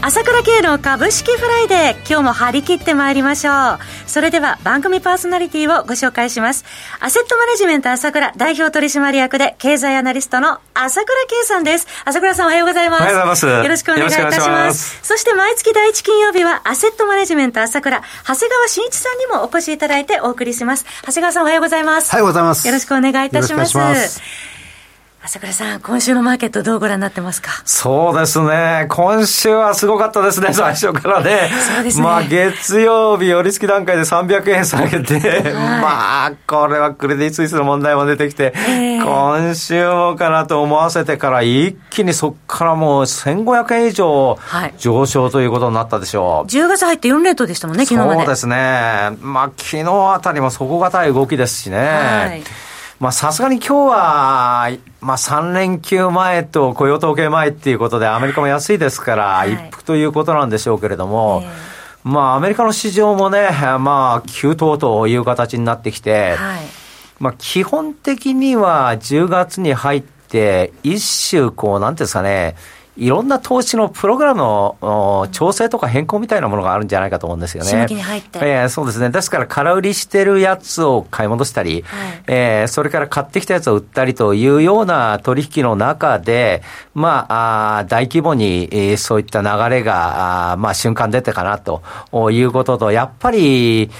朝倉慶の株式フライデー今日も張り切ってまいりましょう。それでは番組パーソナリティをご紹介します。アセットマネジメント朝倉代表取締役で経済アナリストの朝倉慶さんです。朝倉さんおはようございます。おはようございます。よろしくお願いいたします。そして毎月第一金曜日はアセットマネジメント朝倉長谷川慎一さんにもお越しいただいてお送りします。長谷川さんおはようございます。おはようございます。よろしくお願いいたします朝倉さん、今週のマーケットどうご覧になってますか？そうですね。今週はすごかったですね、最初からね。そうですね。まあ、月曜日、寄り付き段階で300円下げて、はい、まあ、これはクレディ・スイスの問題も出てきて、えー、今週もかなと思わせてから、一気にそこからもう1500円以上上昇ということになったでしょう。はい、10月入って4連投でしたもんね、昨日まで。そうですね。まあ、昨日あたりも底堅い動きですしね。はいまあさすがに今日は、まあ3連休前と雇用統計前っていうことでアメリカも安いですから、一服ということなんでしょうけれども、まあアメリカの市場もね、まあ急騰という形になってきて、まあ基本的には10月に入って一週こうなんていうんですかね、いろんな投資のプログラムの調整とか変更みたいなものがあるんじゃないかと思うんですよね。えー、そうですね。ですから空売りしてるやつを買い戻したり、はい、えー、それから買ってきたやつを売ったりというような取引の中で、まあ、あ大規模に、えー、そういった流れが、あまあ、瞬間出てかなということと、やっぱり、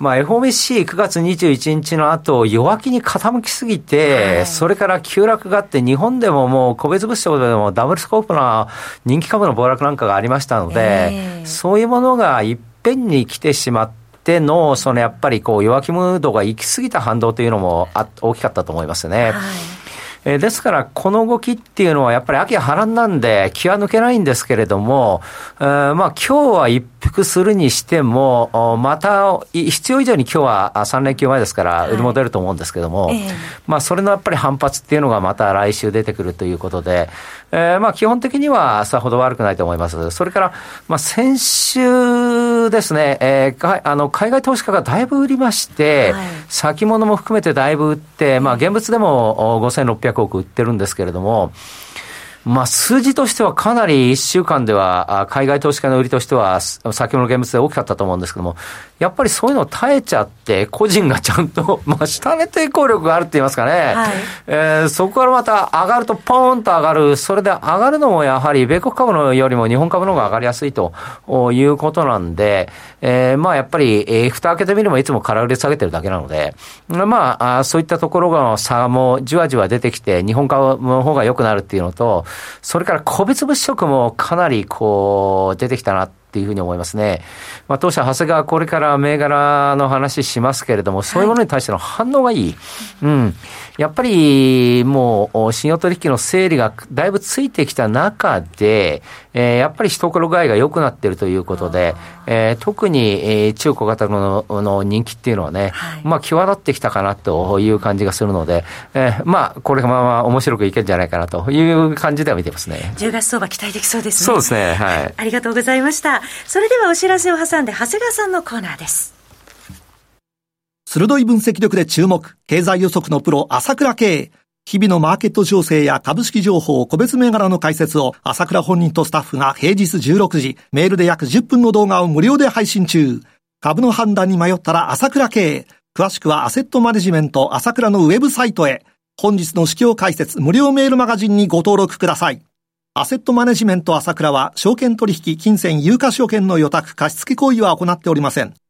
まあ、FOMC9 月21日の後、弱気に傾きすぎて、はい、それから急落があって、日本でももう個別物証でもダブルスコープの人気株の暴落なんかがありましたので、えー、そういうものがいっぺんに来てしまって、の、そのやっぱりこう弱気ムードが行き過ぎた反動というのもあ大きかったと思いますね。はい。えー、ですから、この動きっていうのはやっぱり秋波乱なんで気は抜けないんですけれども、えー、まあ今日は一服するにしても、また必要以上に今日は3連休前ですから売り戻ると思うんですけども、はいまあそれのやっぱり反発っていうのがまた来週出てくるということで、えー、まあ基本的にはさほど悪くないと思います。それから、まあ先週ですね、えー、あの海外投資家がだいぶ売りまして、はい、先物も含めてだいぶ売って、まあ現物でも5600 300億売ってるんですけれども、まあ、数字としてはかなり1週間では、海外投資家の売りとしては、先ほどの現物で大きかったと思うんですけども、やっぱりそういうの耐えちゃって、個人がちゃんと、まあ、下値抵抗力があるって言いますかね、はい、えー、そこからまた上がるとポーンと上がる、それで上がるのもやはり米国株のよりも日本株の方が上がりやすいということなんで、えー、まあやっぱり、えー、蓋開けてみればいつも空売り下げてるだけなので、まあ、あそういったところが差もじわじわ出てきて、日本株の方が良くなるっていうのと、それから個別物色もかなりこう出てきたなってっていうふうに思いますね。まあ、当社、長谷川これから銘柄の話しますけれども、そういうものに対しての反応がいい。うん。やっぱり、もう、信用取引の整理がだいぶついてきた中で、えー、やっぱり懐具合が良くなっているということで、えー、特に、えー、中小型のの人気っていうのはね、はい、まあ、際立ってきたかなという感じがするので、えー、まあ、これがまあまあ面白くいけるんじゃないかなという感じでは見てますね。10月相場期待できそうですね。そうですね。はい。ありがとうございました。それではお知らせを挟んで、長谷川さんのコーナーです。鋭い分析力で注目、経済予測のプロ、朝倉慶。日々のマーケット情勢や株式情報、個別銘柄の解説を朝倉本人とスタッフが平日16時、メールで約10分の動画を無料で配信中。株の判断に迷ったら朝倉慶。詳しくはアセットマネジメント朝倉のウェブサイトへ。本日の市況解説無料メールマガジンにご登録ください。アセットマネジメント朝倉は、証券取引、金銭、有価証券の予託、貸付行為は行っておりません。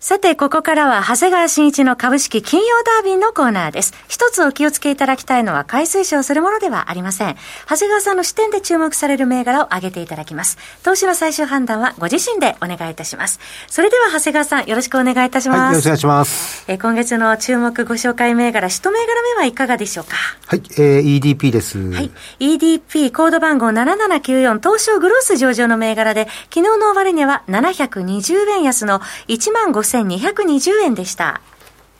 さて、ここからは、長谷川慎一の株式金曜ダービーのコーナーです。一つお気をつけいただきたいのは、買い推奨するものではありません。長谷川さんの視点で注目される銘柄を挙げていただきます。投資の最終判断はご自身でお願いいたします。それでは、長谷川さん、よろしくお願いいたします。はい、よろしくお願いします。え今月の注目ご紹介銘柄、一銘柄目はいかがでしょうか？はい、えー、EDP です。はい、EDP、コード番号7794、東証グロース上場の銘柄で、昨日の終値は720円安の1万5220円でした。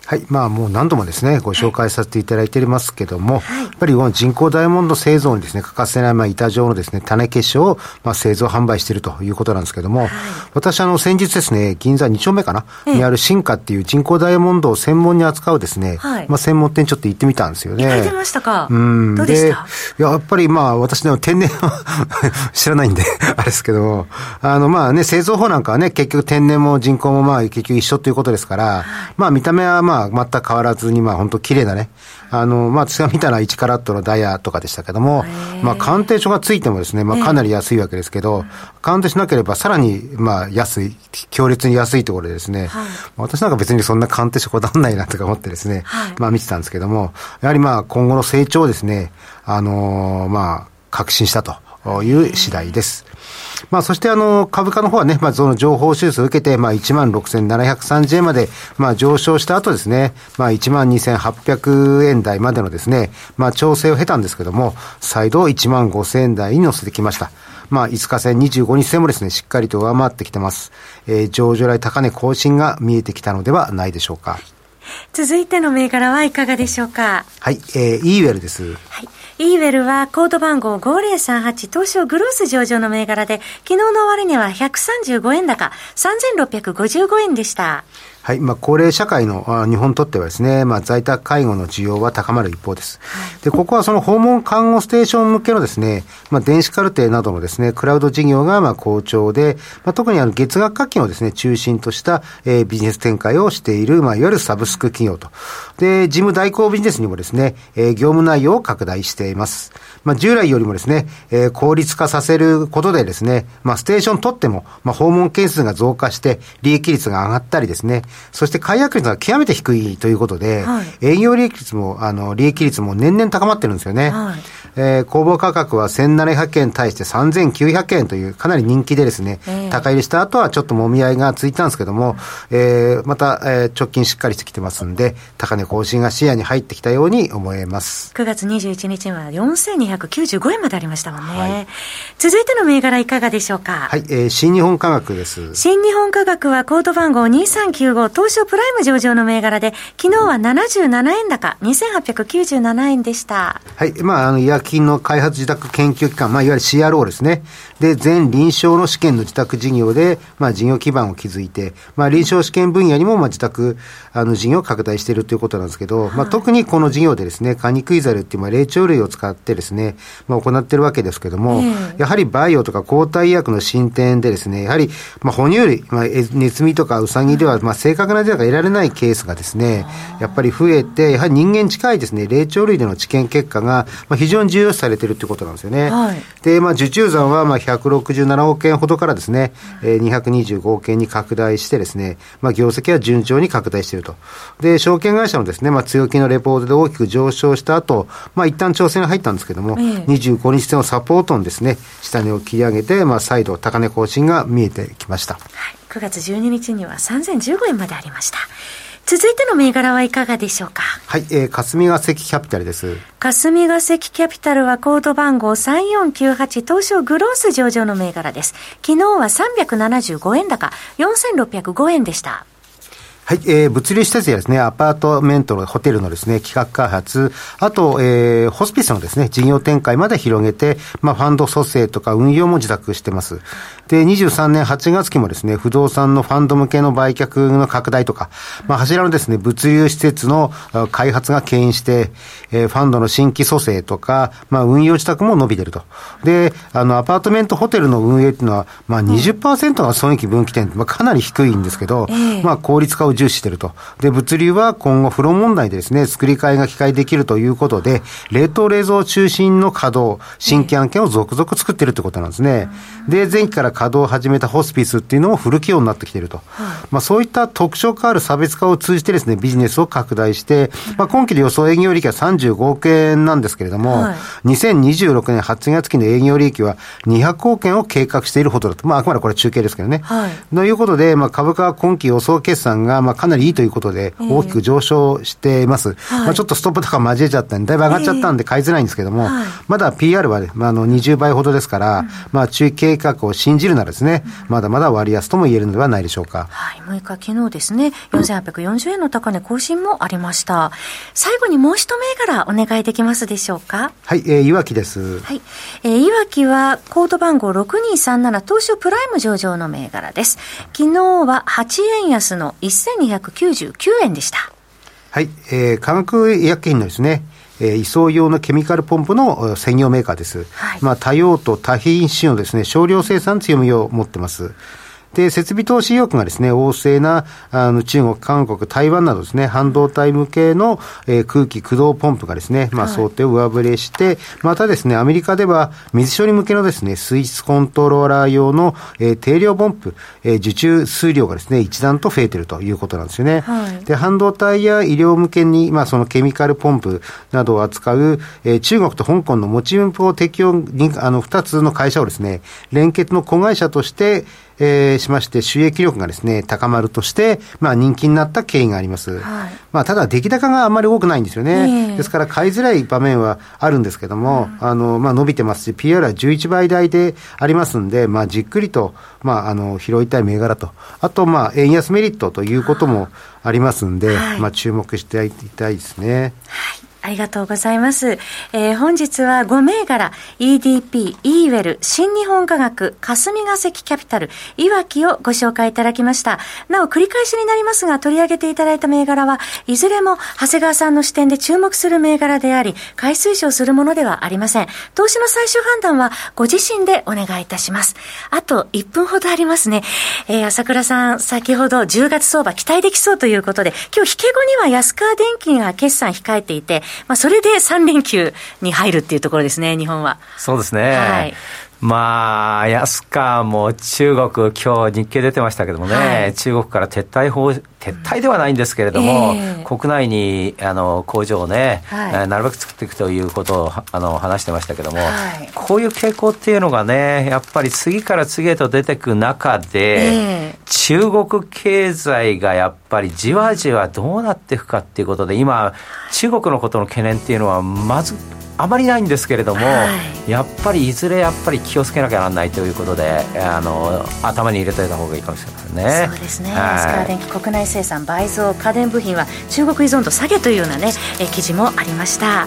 はい。まあもう何度もですね、ご紹介させていただいていますけども、はい、やっぱりこの人工ダイヤモンド製造にですね、欠かせない、まあ板状のですね、種結晶を、まあ製造販売しているということなんですけども、はい、私あの先日ですね、銀座2丁目かな、にある進化っていう人工ダイヤモンドを専門に扱うですね、はい、まあ専門店ちょっと行ってみたんですよね。行ってましたか？うん。どうでした？いや、やっぱりまあ私の天然は 知らないんであれですけど、あのまあね、製造法なんかはね、結局天然も人工もまあ結局一緒ということですから、まあ見た目はまああ、全く変わらずに、まあ本当綺麗なね、あの、まあ私が見たのは1カラットのダイヤとかでしたけども、まあ鑑定書がついてもですね、まあかなり安いわけですけど、鑑定しなければさらに、まあ安い、強烈に安いところでですね、はい、私なんか別にそんな鑑定書こだわんないなとか思ってですね、はい、まあ見てたんですけども、やはりまあ今後の成長をですね、あのー、まあ確信したという次第です。まあ、そしてあの、株価の方はね、まあ、その情報修正を受けて、まあ、16,730円まで、まあ、上昇した後ですね、まあ、12,800円台までのですね、まあ、調整を経たんですけども、再度15,000円台に乗せてきました。まあ、5日線、25日線もですね、しっかりと上回ってきてます。えー、上場来高値更新が見えてきたのではないでしょうか。続いての銘柄はいかがでしょうか。はい、えー、イーウェルです。はい。イーウェルはコード番号5038東証グロース上場の銘柄で、昨日の終値は135円高、3655円でした。はい。まあ、高齢社会の日本にとってはですね、まあ、在宅介護の需要は高まる一方です。はい、で、ここはその訪問看護ステーション向けのですね、まあ、電子カルテなどのですね、クラウド事業がまあ好調で、まあ、特にあの月額課金をですね、中心とした、えー、ビジネス展開をしている、まあ、いわゆるサブスク企業と。で、事務代行ビジネスにもですね、えー、業務内容を拡大しています。まあ、従来よりもですね、えー、効率化させることでですね、まあ、ステーション取っても、まあ、訪問件数が増加して、利益率が上がったりですね、そして解約率が極めて低いということで、はい、営業利益率も、あの、利益率も年々高まってるんですよね。はい、えー、公募価格は1700円に対して3900円というかなり人気でですね、えー、高入りした後はちょっともみ合いがついたんですけども、えー、また、えー、直近しっかりしてきてますんで、高値更新が視野に入ってきたように思えます。9月21日は4295円までありましたもんね。はい、続いての銘柄いかがでしょうか？はい、えー、新日本科学です。新日本科学はコード番号2395東証プライム上場の銘柄で、昨日は77円高、2897円でした。はい、まあ、あの、医薬品の開発自宅研究機関、まあ、いわゆる CRO ですね。で、全臨床の試験の自宅事業で、まあ、事業基盤を築いて、まあ、臨床試験分野にも、まあ、自宅、あの、事業を拡大しているということなんですけど、はい、まあ、特にこの事業でですね、カニクイザルっていう、まあ、霊長類を使ってですね、まあ、行ってるわけですけども、えー、やはりバイオとか抗体医薬の進展でですね、やはり、まあ、哺乳類、まあ、ネズミとかウサギでは、まあ、正確なデータが得られないケースがですね、やっぱり増えて、やはり人間近いですね、霊長類での治験結果が、まあ、非常に重要視されているということなんですよね。はい、で、まあ、受注残は、まあ、167億円ほどからですね、えー、225億円に拡大してですね、まあ、業績は順調に拡大していると。で、証券会社のですね、まあ、強気のレポートで大きく上昇した後、まあ、一旦調整に入ったんですけども、えー、25日線をサポートにですね、下値を切り上げて、まあ、再度高値更新が見えてきました。はい、9月12日には3015円までありました。続いての銘柄はいかがでしょうか？はい、えー、霞ヶ関キャピタルです。霞ヶ関キャピタルはコード番号3498東証グロース上場の銘柄です。昨日は375円高、4605円でした。はい、えー、物流施設やですね、アパートメントのホテルのですね、企画開発、あと、えー、ホスピスのですね、事業展開まで広げて、まあ、ファンド蘇生とか運用も自宅してます。で、23年8月期もですね、不動産のファンド向けの売却の拡大とか、まあ、柱のですね、物流施設の開発が牽引して、えー、ファンドの新規蘇生とか、まあ、運用自宅も伸びてると。で、あの、アパートメントホテルの運営っていうのは、まあ20、20%が損益分岐点、まあ、かなり低いんですけど、まあ、効率化を重視していると。で、物流は今後、風呂問題でですね、作り替えが機械できるということで、冷凍冷蔵中心の稼働、新規案件を続々作っているということなんですね。で、前期から稼働を始めたホスピスっていうのもフル起用になってきていると。まあ、そういった特徴化ある差別化を通じてですね、ビジネスを拡大して、まあ、今期で予想営業利益は35億円なんですけれども、はい、2026年8月期の営業利益は200億円を計画しているほどだと。まあ、あくまでこれ中継ですけどね。はい、ということで、まあ、株価は今期予想決算が、まあ、かなりいいということで、大きく上昇しています。えー、まあ、ちょっとストップ高交えちゃったんで、だいぶ上がっちゃったんで買いづらいんですけども、えーはい、まだ PR は、まあ、あの20倍ほどですから、うん、まあ、中期計画を信じるならですね、まだまだ割安とも言えるのではないでしょうか。はい、6日昨日ですね、4840円の高値更新もありました。最後にもう一銘柄お願いできますでしょうか？はい、えー、いわきです。はい。えー、いわきはコード番号6237東証プライム上場の銘柄です。昨日は8円安の1299円でした。はい、えー、化学医薬品のですね、えー、移送用のケミカルポンプの専業メーカーです。はい、まあ、多用途、多品種のですね、少量生産強みを持ってます。で、設備投資意欲がですね、旺盛な、あの、中国、韓国、台湾などですね、半導体向けの、えー、空気駆動ポンプがですね、まあ、想定を上振れして、またですね、アメリカでは、水処理向けのですね、水質コントローラー用の、えー、定量ポンプ、えー、受注数量がですね、一段と増えているということなんですよね。はい、で、半導体や医療向けに、まあ、そのケミカルポンプなどを扱う、えー、中国と香港の持ち分を適用に、あの、二つの会社をですね、連結の子会社として、えー、しまして、収益力がですね、高まるとして、まあ人気になった経緯があります。はい、まあただ出来高があんまり多くないんですよね。ですから買いづらい場面はあるんですけども、うん、あの、まあ伸びてますし、PR は11倍台でありますんで、まあじっくりと、まああの、拾いたい銘柄と、あとまあ円安メリットということもありますんで、はい、まあ注目していたいですね。はいありがとうございます。えー、本日は5銘柄、EDP、イーウェル、新日本科学、霞が関キャピタル、いわきをご紹介いただきました。なお、繰り返しになりますが、取り上げていただいた銘柄は、いずれも長谷川さんの視点で注目する銘柄であり、買い推奨するものではありません。投資の最終判断は、ご自身でお願いいたします。あと1分ほどありますね。えー、朝倉さん、先ほど10月相場期待できそうということで、今日引け後には安川電機が決算控えていて、まあ、それで3連休に入るっていうところですね、日本は。そうですね。はい。まあ、安川も中国、今日日経出てましたけどもね、はい、中国から撤退法、撤退ではないんですけれども、えー、国内にあの工場をね、はい、なるべく作っていくということをあの話してましたけども、はい、こういう傾向っていうのがね、やっぱり次から次へと出てく中で、えー、中国経済がやっぱりじわじわどうなっていくかっていうことで、今、中国のことの懸念っていうのは、まず、あまりないんですけれども、はい、やっぱりいずれやっぱり気をつけなきゃならないということであの頭に入れておいた方がいいかもしれませんね。そうですね、はい、スカー電機国内生産倍増家電部品は中国依存度下げというようなねえ記事もありました。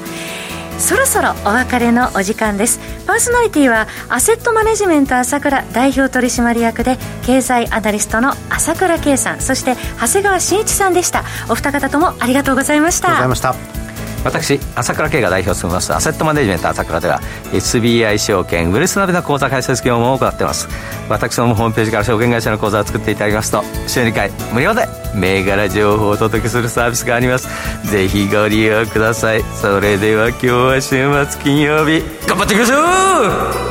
そろそろお別れのお時間です。パーソナリティはアセットマネジメント朝倉代表取締役で経済アナリストの朝倉圭さんそして長谷川慎一さんでした。お二方ともありがとうございました。ありがとうございました私朝倉慶が代表を務めますアセットマネジメント朝倉では SBI 証券ウェルスナビの口座開設業務を行っています。私のホームページから証券会社の口座を作っていただきますと週2回無料で銘柄情報をお届けするサービスがあります。ぜひご利用ください。それでは今日は週末金曜日頑張っていきましょう!